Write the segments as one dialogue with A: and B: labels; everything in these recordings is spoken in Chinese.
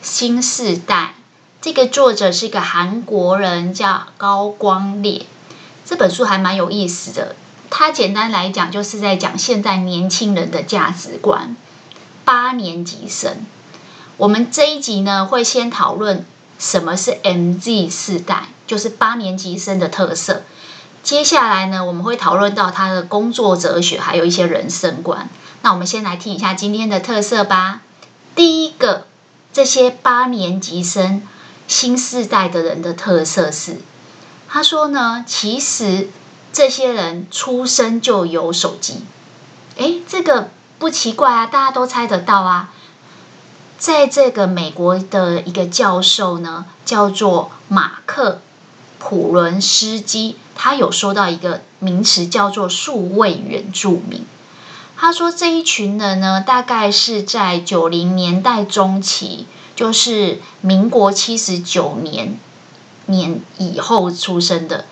A: 新世代，这个作者是一个韩国人，叫高光烈。这本书还蛮有意思的。它简单来讲，就是在讲现在年轻人的价值观。八年级生，我们这一集呢，会先讨论什么是 MZ 世代，就是八年级生的特色。接下来呢，我们会讨论到他的工作哲学，还有一些人生观。那我们先来听一下今天的特色吧。第一个。这些八年级生新世代的人的特色是，他说呢，其实这些人出生就有手机，诶，这个不奇怪啊，大家都猜得到啊。在这个美国的一个教授呢，叫做马克普伦斯基，他有说到一个名词叫做数位原住民。他说这一群人呢，大概是在九零年代中期，就是民国七十九年年以后出生的，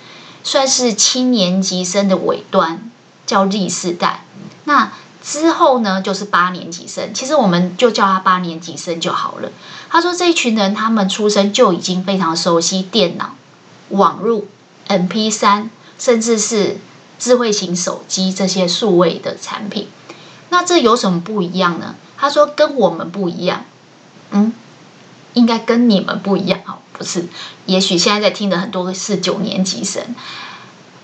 A: 算是七年级生的尾端，叫 Z 世代。那之后呢，就是八年级生，其实我们就叫他八年级生就好了。他说这一群人，他们出生就已经非常熟悉电脑、网络、MP3，甚至是智慧型手机这些数位的产品。那这有什么不一样呢？他说跟我们不一样，嗯，应该跟你们不一样哦，不是？也许现在在听的很多是九年级生，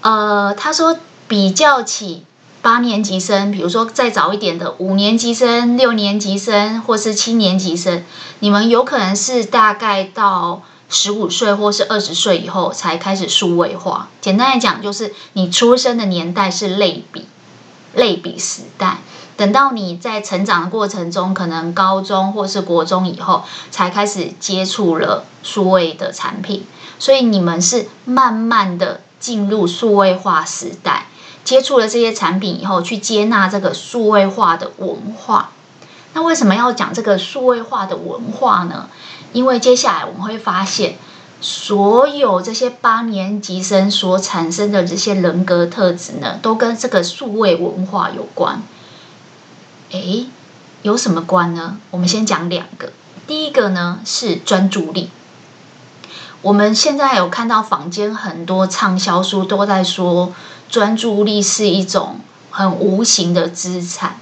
A: 呃，他说比较起八年级生，比如说再早一点的五年级生、六年级生或是七年级生，你们有可能是大概到十五岁或是二十岁以后才开始数位化。简单来讲，就是你出生的年代是类比，类比时代。等到你在成长的过程中，可能高中或是国中以后，才开始接触了数位的产品，所以你们是慢慢的进入数位化时代，接触了这些产品以后，去接纳这个数位化的文化。那为什么要讲这个数位化的文化呢？因为接下来我们会发现，所有这些八年级生所产生的这些人格特质呢，都跟这个数位文化有关。诶，有什么关呢？我们先讲两个。第一个呢是专注力。我们现在有看到坊间很多畅销书都在说，专注力是一种很无形的资产。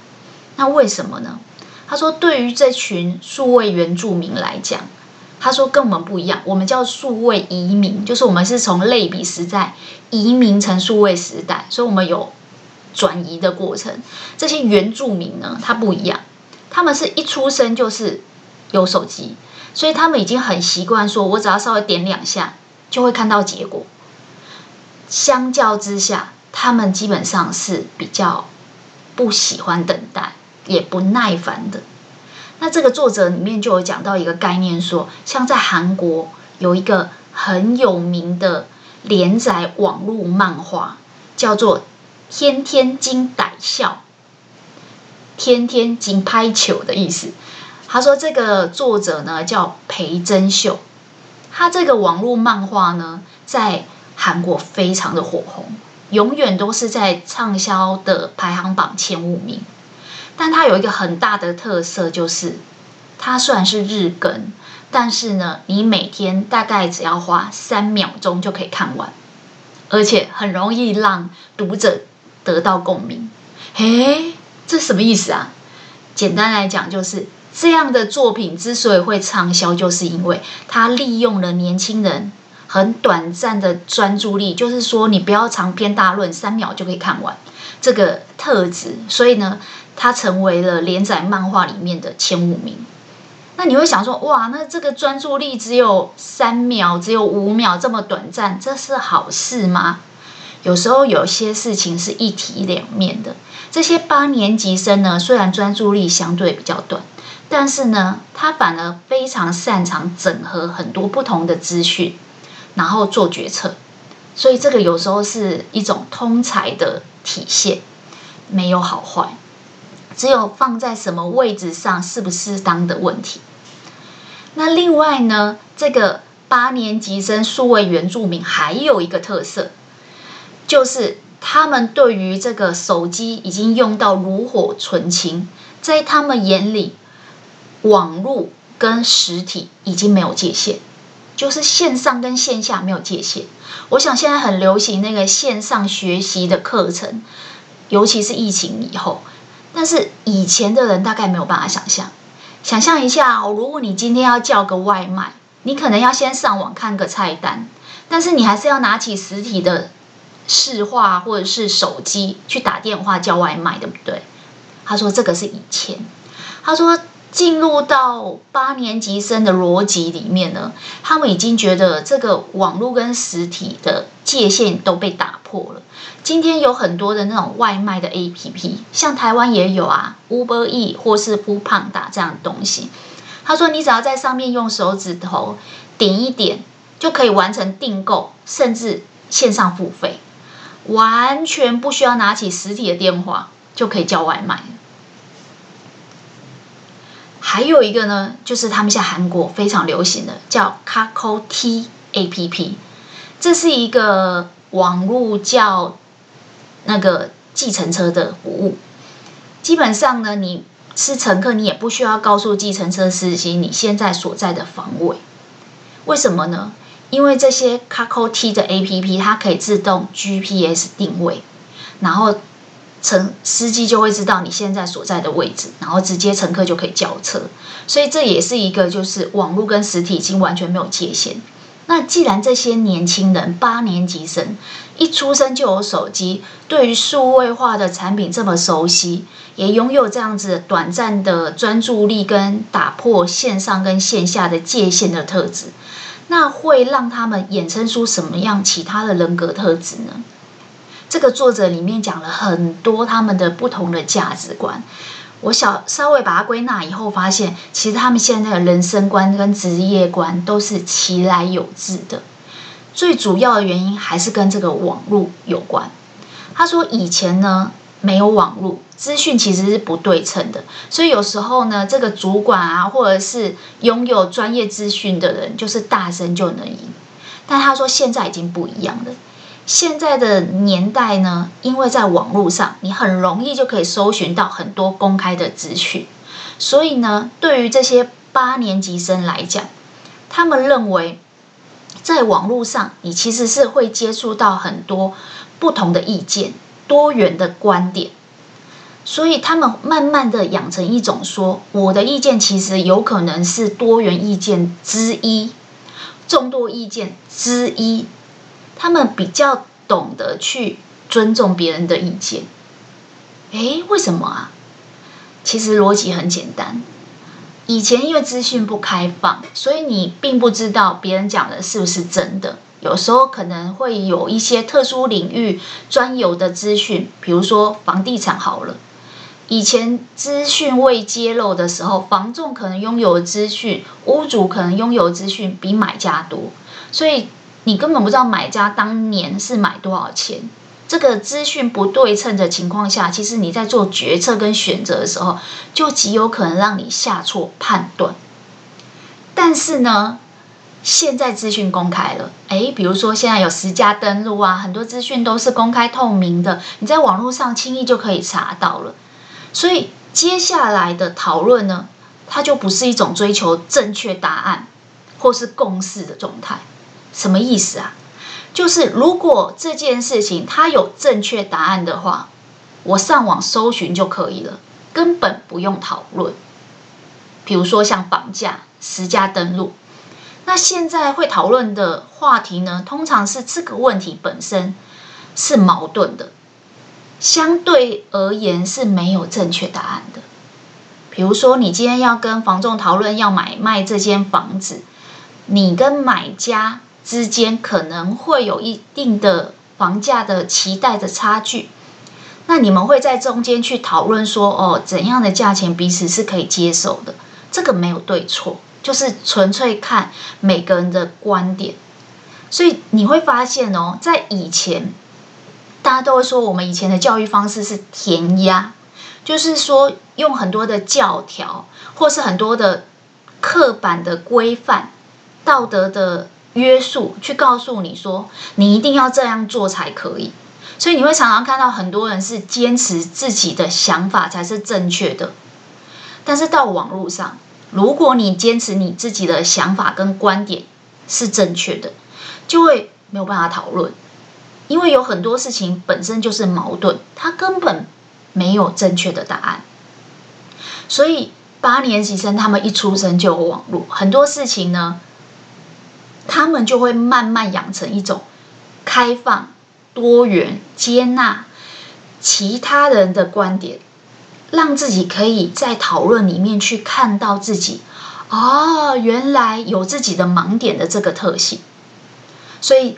A: 那为什么呢？他说，对于这群数位原住民来讲，他说跟我们不一样，我们叫数位移民，就是我们是从类比时代移民成数位时代，所以我们有。转移的过程，这些原住民呢，他不一样，他们是一出生就是有手机，所以他们已经很习惯说，我只要稍微点两下就会看到结果。相较之下，他们基本上是比较不喜欢等待，也不耐烦的。那这个作者里面就有讲到一个概念说，像在韩国有一个很有名的连载网络漫画，叫做。天天金歹笑，天天金拍球的意思。他说这个作者呢叫裴珍秀，他这个网络漫画呢在韩国非常的火红，永远都是在畅销的排行榜前五名。但它有一个很大的特色，就是它虽然是日更，但是呢，你每天大概只要花三秒钟就可以看完，而且很容易让读者。得到共鸣，诶，这什么意思啊？简单来讲，就是这样的作品之所以会畅销，就是因为它利用了年轻人很短暂的专注力，就是说你不要长篇大论，三秒就可以看完这个特质，所以呢，它成为了连载漫画里面的前五名。那你会想说，哇，那这个专注力只有三秒，只有五秒这么短暂，这是好事吗？有时候有些事情是一体两面的。这些八年级生呢，虽然专注力相对比较短，但是呢，他反而非常擅长整合很多不同的资讯，然后做决策。所以这个有时候是一种通才的体现，没有好坏，只有放在什么位置上适不适当的问题。那另外呢，这个八年级生数位原住民还有一个特色，就是他们对于这个手机已经用到炉火纯青，在他们眼里，网络跟实体已经没有界限，就是线上跟线下没有界限。我想现在很流行那个线上学习的课程，尤其是疫情以后，但是以前的人大概没有办法想象。想象一下哦，如果你今天要叫个外卖，你可能要先上网看个菜单，但是你还是要拿起实体的市话或者是手机去打电话叫外卖，对不对？他说这个是以前，他说进入到八年级生的逻辑里面呢，他们已经觉得这个网络跟实体的界限都被打破了。今天有很多的那种外卖的 APP，像台湾也有啊，Uber E 或是 Foodpanda 这样的东西。他说，你只要在上面用手指头点一点，就可以完成订购，甚至线上付费，完全不需要拿起实体的电话就可以叫外卖。还有一个呢，就是他们现在韩国非常流行的叫 k a k o T APP，这是一个网络叫。那个计程车的服务，基本上呢，你是乘客，你也不需要告诉计程车司机你现在所在的方位。为什么呢？因为这些 k a k o T 的 APP 它可以自动 GPS 定位，然后乘司机就会知道你现在所在的位置，然后直接乘客就可以叫车。所以这也是一个就是网络跟实体已经完全没有界限。那既然这些年轻人八年级生一出生就有手机，对于数位化的产品这么熟悉，也拥有这样子短暂的专注力跟打破线上跟线下的界限的特质，那会让他们衍生出什么样其他的人格特质呢？这个作者里面讲了很多他们的不同的价值观。我小稍微把它归纳以后，发现其实他们现在的人生观跟职业观都是其来有致的。最主要的原因还是跟这个网络有关。他说以前呢没有网络，资讯其实是不对称的，所以有时候呢这个主管啊或者是拥有专业资讯的人，就是大声就能赢。但他说现在已经不一样了。现在的年代呢，因为在网络上，你很容易就可以搜寻到很多公开的资讯，所以呢，对于这些八年级生来讲，他们认为，在网络上，你其实是会接触到很多不同的意见、多元的观点，所以他们慢慢的养成一种说，我的意见其实有可能是多元意见之一，众多意见之一。他们比较懂得去尊重别人的意见，诶，为什么啊？其实逻辑很简单。以前因为资讯不开放，所以你并不知道别人讲的是不是真的。有时候可能会有一些特殊领域专有的资讯，比如说房地产好了。以前资讯未揭露的时候，房仲可能拥有资讯，屋主可能拥有资讯比买家多，所以。你根本不知道买家当年是买多少钱，这个资讯不对称的情况下，其实你在做决策跟选择的时候，就极有可能让你下错判断。但是呢，现在资讯公开了，诶，比如说现在有实价登录啊，很多资讯都是公开透明的，你在网络上轻易就可以查到了。所以接下来的讨论呢，它就不是一种追求正确答案或是共识的状态。什么意思啊？就是如果这件事情它有正确答案的话，我上网搜寻就可以了，根本不用讨论。比如说像房价、实价登录，那现在会讨论的话题呢，通常是这个问题本身是矛盾的，相对而言是没有正确答案的。比如说，你今天要跟房仲讨论要买卖这间房子，你跟买家。之间可能会有一定的房价的期待的差距，那你们会在中间去讨论说，哦，怎样的价钱彼此是可以接受的？这个没有对错，就是纯粹看每个人的观点。所以你会发现哦，在以前，大家都会说我们以前的教育方式是填鸭，就是说用很多的教条，或是很多的刻板的规范、道德的约束，去告诉你说你一定要这样做才可以。所以你会常常看到很多人是坚持自己的想法才是正确的，但是到网络上，如果你坚持你自己的想法跟观点是正确的，就会没有办法讨论，因为有很多事情本身就是矛盾，它根本没有正确的答案。所以八年级生他们一出生就有网络，很多事情呢，他们就会慢慢养成一种开放。多元接纳其他人的观点，让自己可以在讨论里面去看到自己，哦，原来有自己的盲点的这个特性。所以，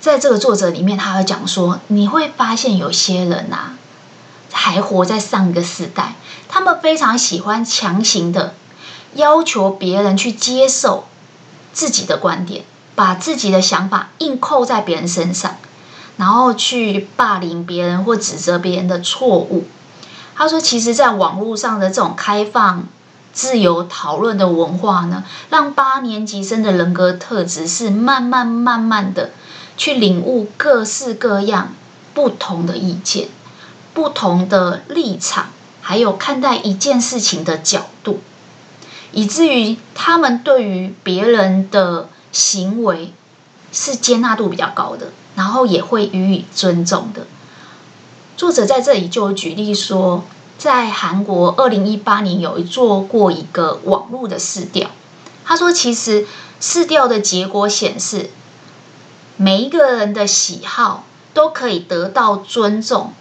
A: 在这个作者里面，他会讲说，你会发现有些人啊，还活在上个时代，他们非常喜欢强行的要求别人去接受自己的观点，把自己的想法硬扣在别人身上。然后去霸凌别人或指责别人的错误。他说：“其实，在网络上的这种开放、自由讨论的文化呢，让八年级生的人格特质是慢慢、慢慢的去领悟各式各样不同的意见、不同的立场，还有看待一件事情的角，以至于他们对于别人的行为是接纳度比较高的。”然后也会予以尊重的。作者在这里就举例说，在韩国二零一八年有做过一个网络的试调，他说，其实试调的结果显示，每一个人的喜好都可以得到尊重，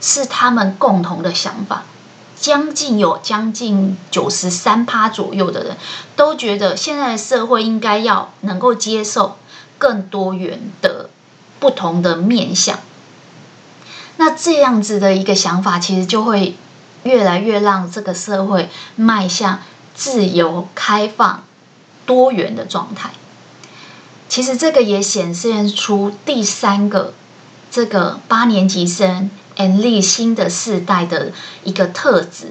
A: 是他们共同的想法。将近有将近九十三趴左右的人都觉得，现在的社会应该要能够接受更多元的。不同的面向，那这样子的一个想法，其实就会越来越让这个社会迈向自由、开放、多元的状态。其实这个也显现出第三个这个八年级生 N 新的世代的一个特质，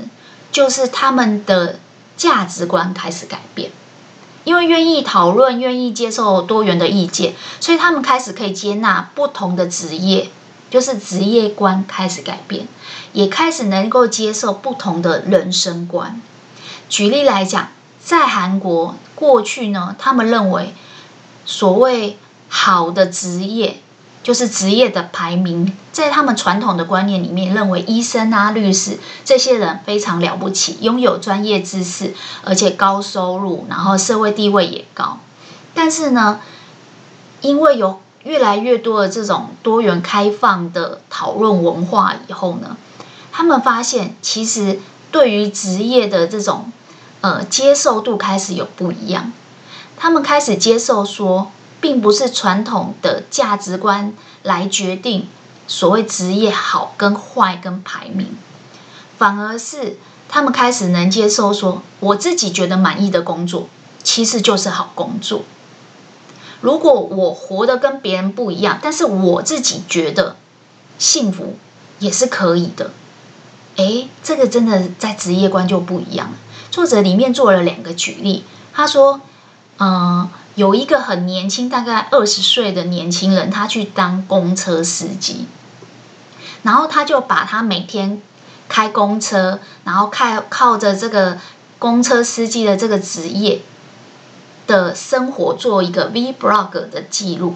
A: 就是他们的价值观开始改变。因为愿意讨论，愿意接受多元的意见，所以他们开始可以接纳不同的职业，就是职业观开始改变，也开始能够接受不同的人生观。举例来讲，在韩国过去呢，他们认为所谓好的职业。就是职业的排名，在他们传统的观念里面，认为医生啊、律师这些人非常了不起，拥有专业知识，而且高收入，然后社会地位也高。但是呢，因为有越来越多的这种多元开放的讨论文化以后呢，他们发现其实对于职业的这种呃接受度开始有不一样，他们开始接受说。并不是传统的价值观来决定所谓职业好跟坏跟排名，反而是他们开始能接受说，我自己觉得满意的工作其实就是好工作。如果我活得跟别人不一样，但是我自己觉得幸福也是可以的。诶，这个真的在职业观就不一样了。作者里面做了两个举例，他说，嗯。有一个很年轻，大概二十岁的年轻人，他去当公车司机，然后他就把他每天开公车，然后靠靠着这个公车司机的这个职业的生活做一个 Vlog 的记录。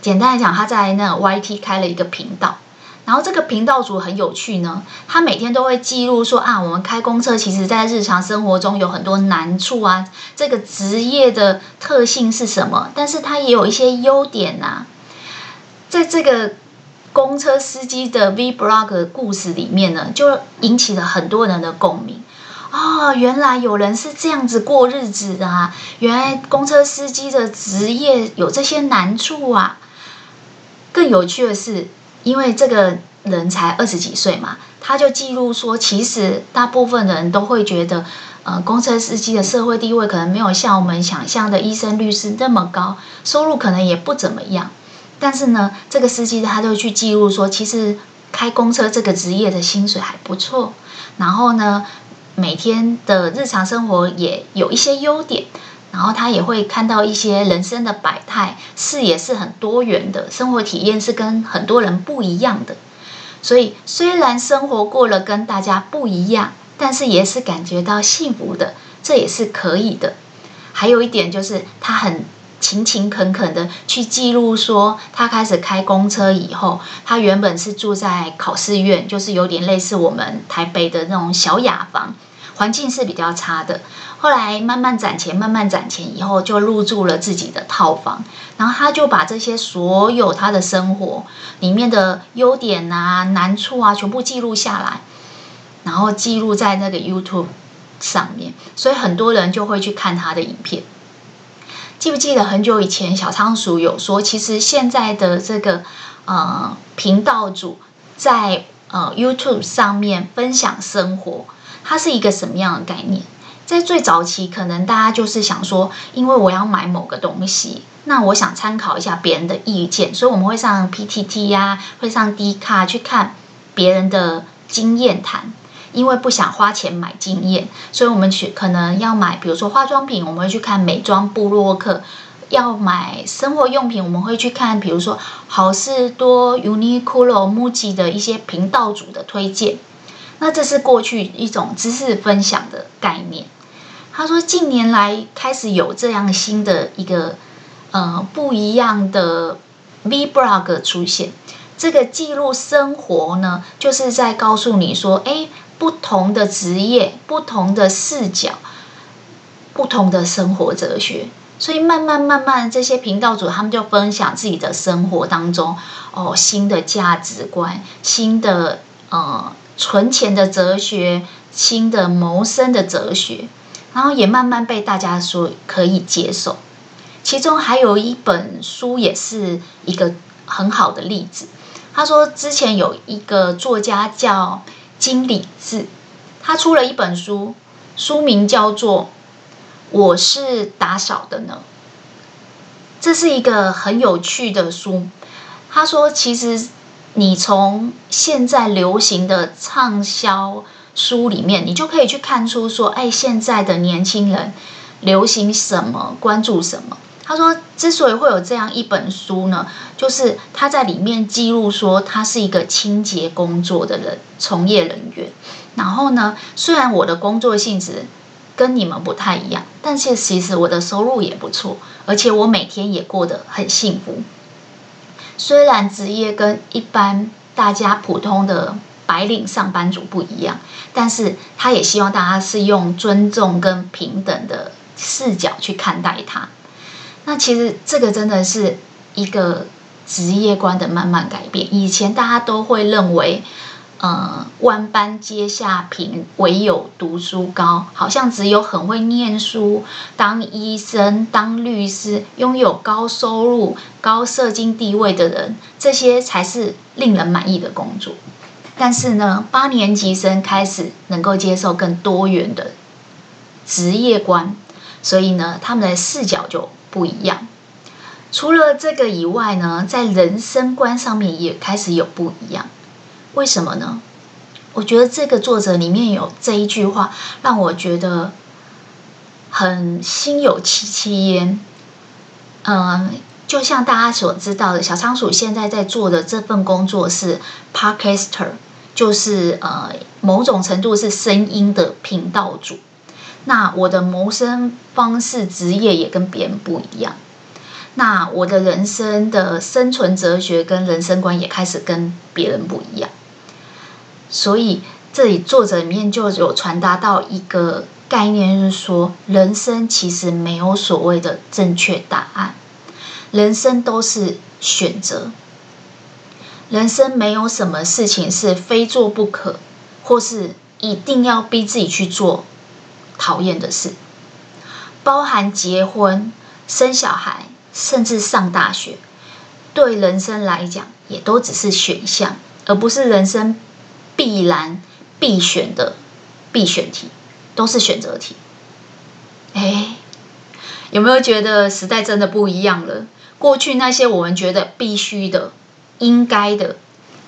A: 简单来讲，他在那 YT 开了一个频道。然后这个频道主很有趣呢，他每天都会记录说啊，我们开公车，其实在日常生活中有很多难处啊，这个职业的特性是什么？但是他也有一些优点呐、啊。在这个公车司机的 Vlog 故事里面呢，就引起了很多人的共鸣。哦，原来有人是这样子过日子的啊！原来公车司机的职业有这些难处啊！更有趣的是。因为这个人才二十几岁嘛，他就记录说，其实大部分人都会觉得，呃，公车司机的社会地位可能没有像我们想象的医生、律师那么高，收入可能也不怎么样。但是呢，这个司机他就去记录说，其实开公车这个职业的薪水还不错，然后呢，每天的日常生活也有一些优点，然后他也会看到一些人生的百态，视野是很多元的，生活体验是跟很多人不一样的。所以虽然生活过了跟大家不一样。但是也是感觉到幸福的，这也是可以的。还有一点就是，他很勤勤恳恳的去记录说，他开始开公车以后，他原本是住在考试院，就是有点类似我们台北的那种小雅房，环境是比较差的。后来慢慢攒钱，慢慢攒钱以后，就入住了自己的套房。然后他就把这些所有他的生活里面的优点啊、难处啊，全部记录下来。然后记录在那个 YouTube 上面，所以很多人就会去看他的影片。记不记得很久以前小仓鼠有说，其实现在的这个呃频道主在呃 YouTube 上面分享生活，它是一个什么样的概念？在最早期，可能大家就是想说，因为我要买某个东西，那我想参考一下别人的意见，所以我们会上 PTT 呀、啊，会上 D 卡去看别人的经验谈。因为不想花钱买经验，所以我们去可能要买，比如说化妆品，我们会去看美妆部落客；要买生活用品，我们会去看，比如说好市多、Uniqlo、MUJI 的一些频道主的推荐。那这是过去一种知识分享的概念。他说，近年来开始有这样新的一个呃不一样的 V blog 出现。这个记录生活呢，就是在告诉你说，哎。不同的职业，不同的视角，不同的生活哲学，所以慢慢慢慢，这些频道主他们就分享自己的生活当中哦，新的价值观，新的呃存钱的哲学，新的谋生的哲学，然后也慢慢被大家说可以接受。其中还有一本书也是一个很好的例子。他说之前有一个作家叫。金礼志，他出了一本书，书名叫做《我是打扫的呢》。这是一个很有趣的书。他说，其实你从现在流行的畅销书里面，你就可以去看出说，哎，现在的年轻人流行什么，关注什么。他说，之所以会有这样一本书呢，就是他在里面记录说，他是一个清洁工作的人，从业人员。然后呢，虽然我的工作性质跟你们不太一样，但是其实我的收入也不错，而且我每天也过得很幸福。虽然职业跟一般大家普通的白领上班族不一样，但是他也希望大家是用尊重跟平等的视角去看待他。那其实这个真的是一个职业观的慢慢改变。以前大家都会认为，呃，万般皆下品，唯有读书高，好像只有很会念书、当医生、当律师、拥有高收入、高社经地位的人，这些才是令人满意的工作。但是呢，八年级生开始能够接受更多元的职业观，所以呢，他们的视角就不一样。除了这个以外呢，在人生观上面也开始有不一样。为什么呢？我觉得这个作者里面有这一句话，让我觉得很心有戚戚焉。嗯，就像大家所知道的，小仓鼠现在在做的这份工作是 Podcaster，就是呃某种程度是声音的频道主。那我的谋生方式、职业也跟别人不一样。那我的人生的生存哲学跟人生观也开始跟别人不一样。所以这里作者里面就有传达到一个概念，就是说，人生其实没有所谓的正确答案，人生都是选择。人生没有什么事情是非做不可，或是一定要逼自己去做。讨厌的事，包含结婚、生小孩，甚至上大学，对人生来讲，也都只是选项，而不是人生必然必选的必选题。都是选择题。哎，有没有觉得时代真的不一样了？过去那些我们觉得必须的、应该的，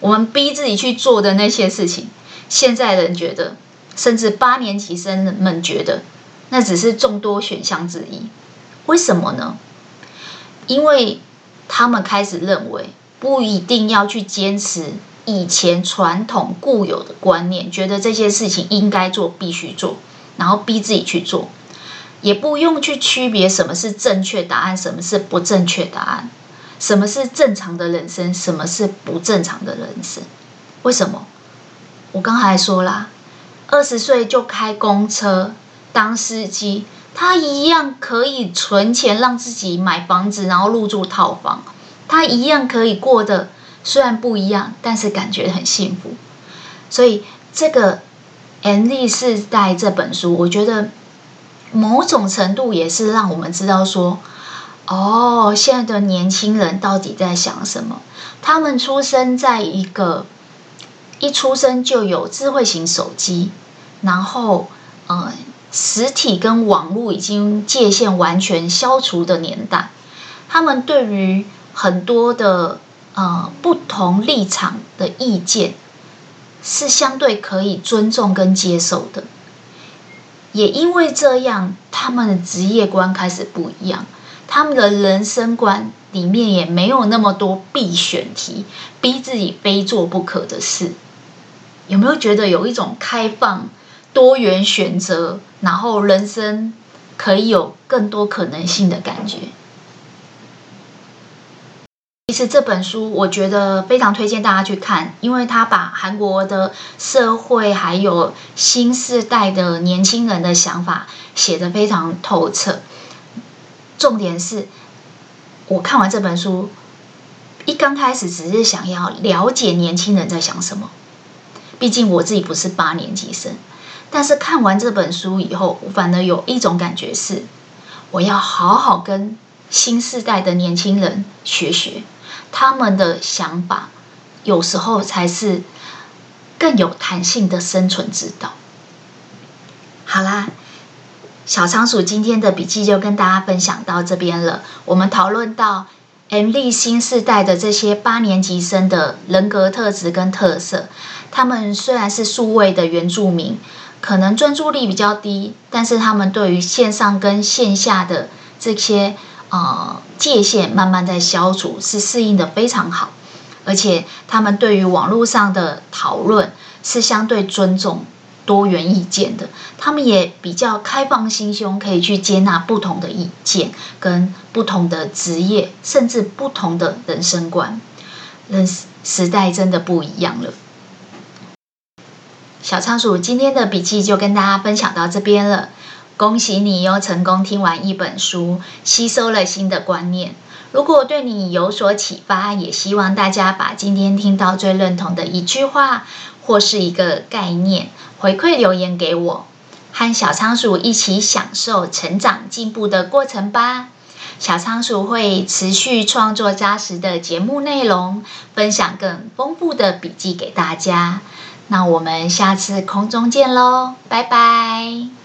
A: 我们逼自己去做的那些事情，现在人觉得，甚至八年级生们觉得，那只是众多选项之一。为什么呢？因为他们开始认为，不一定要去坚持以前传统固有的观念，觉得这些事情应该做、必须做，然后逼自己去做。也不用去区别什么是正确答案，什么是不正确答案，什么是正常的人生，什么是不正常的人生。为什么？我刚才说啦，二十岁就开公车当司机，他一样可以存钱让自己买房子，然后入住套房，他一样可以过得虽然不一样，但是感觉很幸福。所以这个《N Z 世代》这本书，我觉得。某种程度也是让我们知道说，哦，现在的年轻人到底在想什么？他们出生在一个一出生就有智慧型手机，然后，呃，实体跟网络已经界限完全消除的年代，他们对于很多的呃不同立场的意见是相对可以尊重跟接受的。也因为这样，他们的职业观开始不一样，他们的人生观里面也没有那么多必选题，逼自己非做不可的事。有没有觉得有一种开放、多元选择，然后人生可以有更多可能性的感觉？其实这本书我觉得非常推荐大家去看，因为他把韩国的社会还有新世代的年轻人的想法写得非常透彻。重点是，我看完这本书，一刚开始只是想要了解年轻人在想什么，毕竟我自己不是八年级生。但是看完这本书以后，我反而有一种感觉是，我要好好跟新世代的年轻人学学。他们的想法有时候才是更有弹性的生存之道。好啦，小仓鼠今天的笔记就跟大家分享到这边了。我们讨论到 MZ 新世代的这些八年级生的人格特质跟特色。他们虽然是数位的原住民，可能专注力比较低，但是他们对于线上跟线下的这些。呃，界限慢慢在消除，是适应的非常好，而且他们对于网络上的讨论是相对尊重多元意见的，他们也比较开放心胸，可以去接纳不同的意见跟不同的职业，甚至不同的人生观。人时代真的不一样了。小仓鼠今天的笔记就跟大家分享到这边了。恭喜你又成功听完一本书，吸收了新的观念。如果对你有所启发，也希望大家把今天听到最认同的一句话或是一个概念回馈留言给我，和小仓鼠一起享受成长进步的过程吧。小仓鼠会持续创作扎实的节目内容，分享更丰富的笔记给大家。那我们下次空中见喽，拜拜。